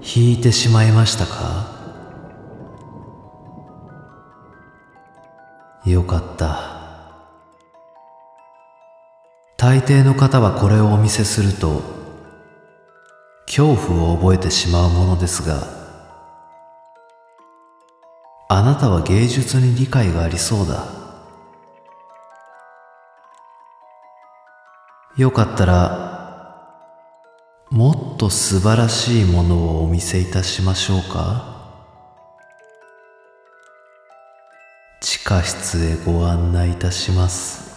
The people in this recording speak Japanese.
引いてしまいましたか？よかった。大抵の方はこれをお見せすると恐怖を覚えてしまうものですがあなたは芸術に理解がありそうだ。よかったらもっと素晴らしいものをお見せいたしましょうか？地下室へご案内いたします。